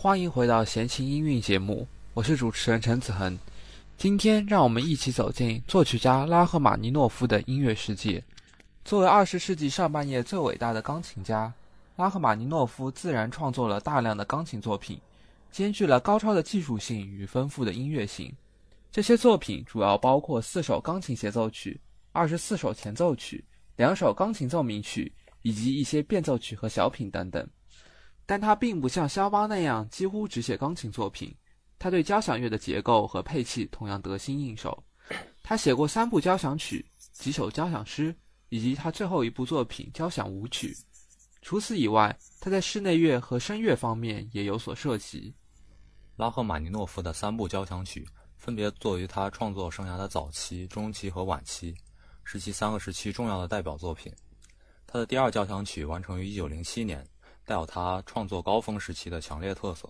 欢迎回到闲情音韵节目，我是主持人陈子恒。今天让我们一起走进作曲家拉赫玛尼诺夫的音乐世界。作为二十世纪上半叶最伟大的钢琴家，拉赫玛尼诺夫自然创作了大量的钢琴作品，兼具了高超的技术性与丰富的音乐性。这些作品主要包括四首钢琴协奏曲、二十四首前奏曲、两首钢琴奏鸣曲以及一些变奏曲和小品等等。但他并不像肖邦那样几乎只写钢琴作品，他对交响乐的结构和配器同样得心应手。他写过三部交响曲、几首交响诗。以及他最后一部作品《交响舞曲》。除此以外，他在室内乐和声乐方面也有所涉及。拉赫玛尼诺夫的三部交响曲分别作于他创作生涯的早期、中期和晚期，是其三个时期重要的代表作品。他的第二交响曲完成于1907年，带有他创作高峰时期的强烈特色。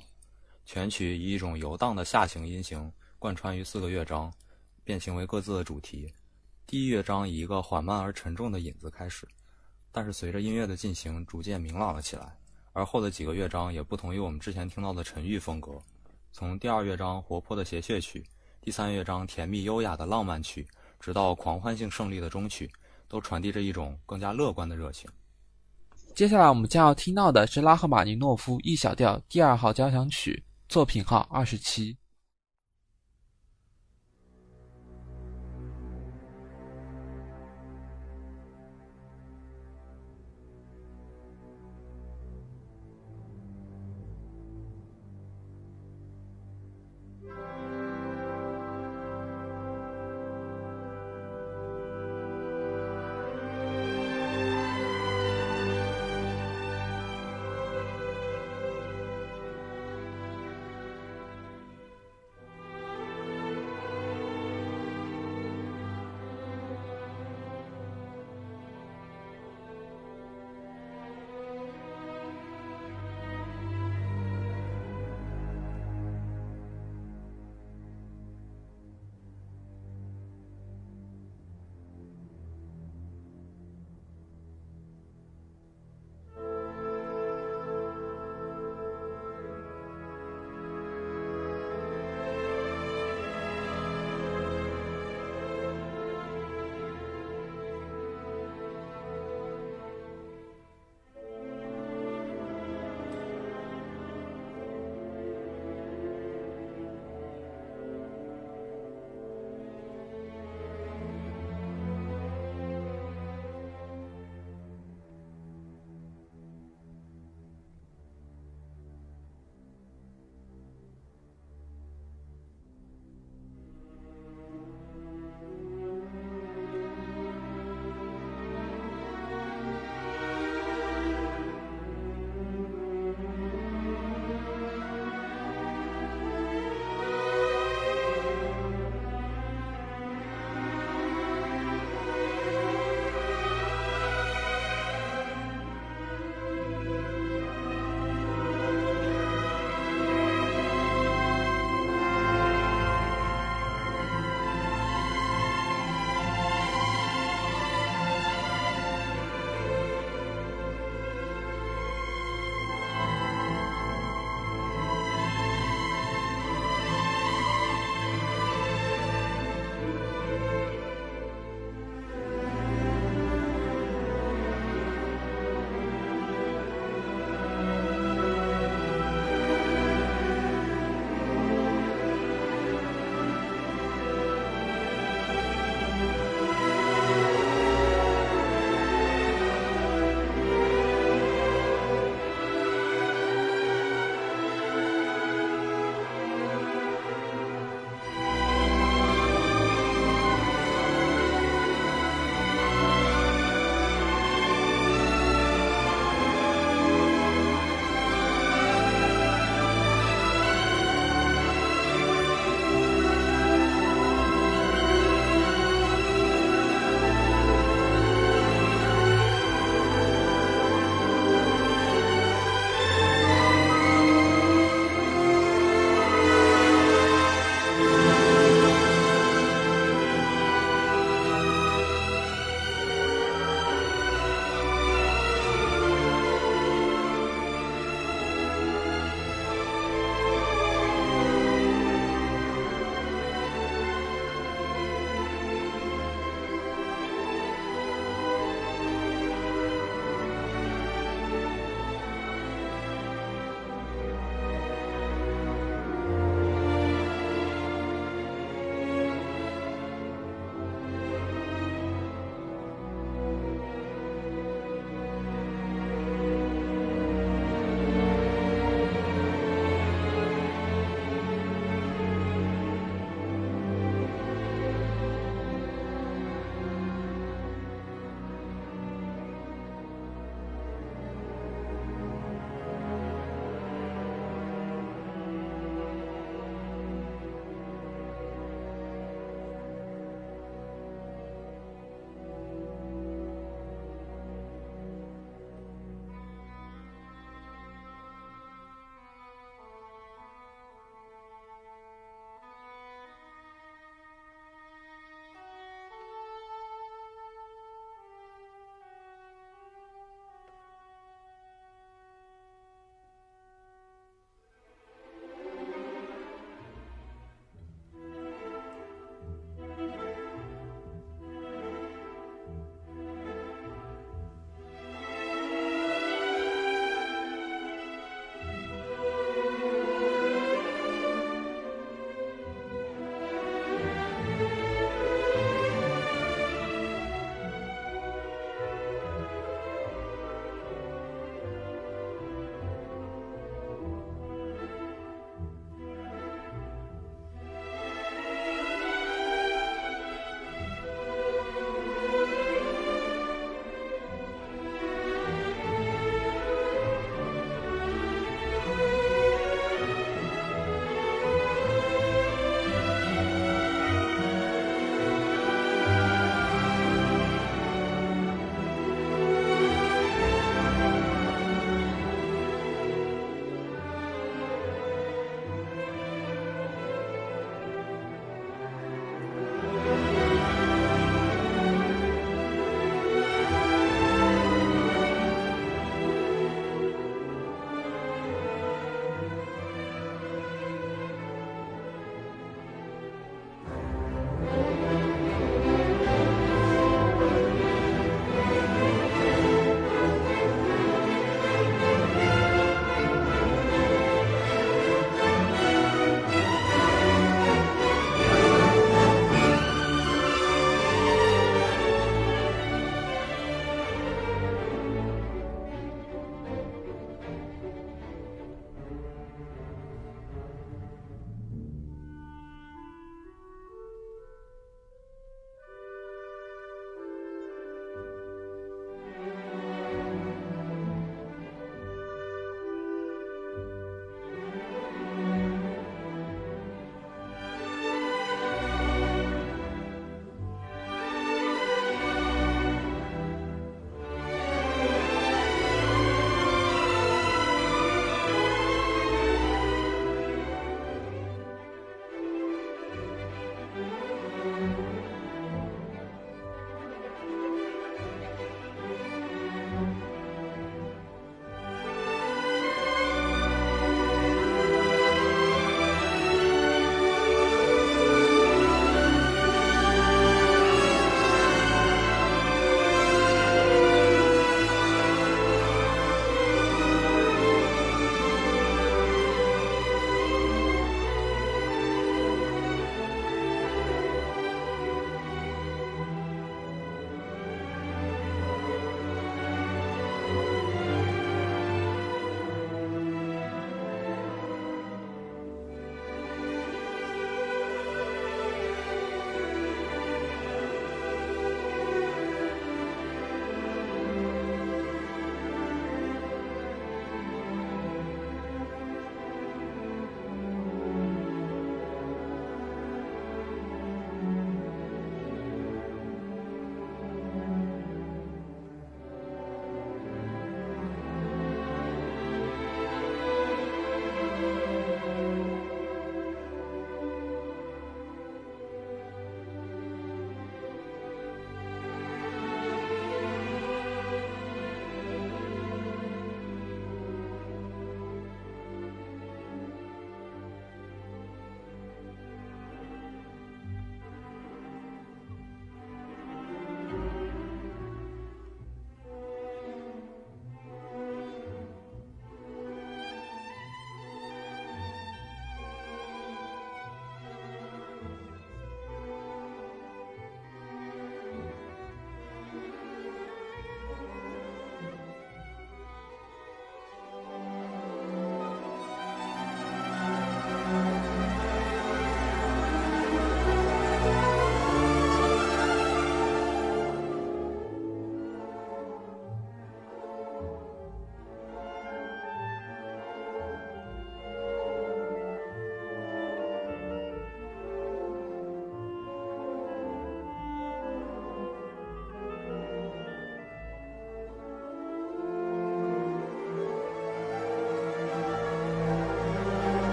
全曲以一种游荡的下行音型贯穿于四个乐章，变形为各自的主题。第一乐章以一个缓慢而沉重的引子开始，但是随着音乐的进行，逐渐明朗了起来。而后的几个乐章也不同于我们之前听到的沉郁风格，从第二乐章活泼的谐谑曲，第三乐章甜蜜优雅的浪漫曲，直到狂欢性胜利的终曲，都传递着一种更加乐观的热情。接下来我们将要听到的是拉赫玛尼诺夫 E 小调第二号交响曲，作品号二十七。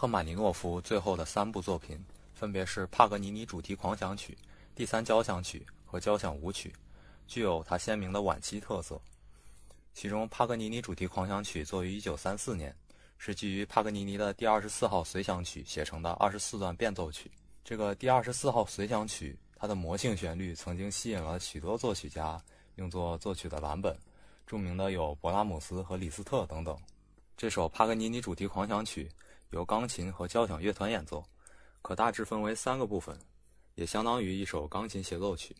赫玛尼诺夫最后的三部作品分别是帕格尼尼主题狂想曲、第三交响曲和交响舞曲，具有他鲜明的晚期特色。其中，帕格尼尼主题狂想曲作于1934年，是基于帕格尼尼的第二十四号随想曲写成的二十四段变奏曲。这个第二十四号随想曲，它的魔性旋律曾经吸引了许多作曲家用作作曲的蓝本，著名的有勃拉姆斯和李斯特等等。这首帕格尼尼主题狂想曲由钢琴和交响乐团演奏，可大致分为三个部分，也相当于一首钢琴协奏曲。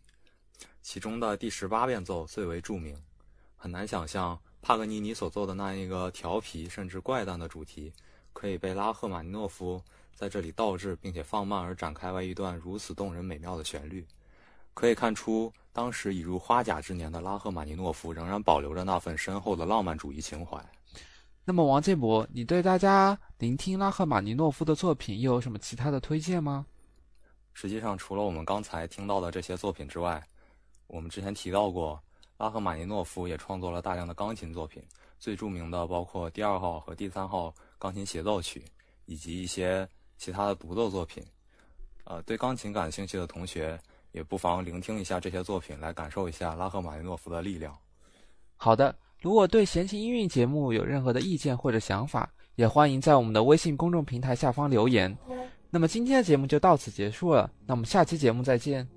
其中的第十八变奏最为著名。很难想象帕格尼尼所奏的那一个调皮甚至怪诞的主题，可以被拉赫玛尼诺夫在这里倒置并且放慢而展开为一段如此动人美妙的旋律。可以看出，当时已入花甲之年的拉赫玛尼诺夫仍然保留着那份深厚的浪漫主义情怀。那么，王建博，你对大家聆听拉赫玛尼诺夫的作品又有什么其他的推荐吗？实际上，除了我们刚才听到的这些作品之外，我们之前提到过。拉赫玛尼诺夫也创作了大量的钢琴作品，最著名的包括第二号和第三号钢琴协奏曲，以及一些其他的独奏作品。呃，对钢琴感兴趣的同学也不妨聆听一下这些作品，来感受一下拉赫玛尼诺夫的力量。好的，如果对闲情音韵节目有任何的意见或者想法，也欢迎在我们的微信公众平台下方留言。那么今天的节目就到此结束了，那我们下期节目再见。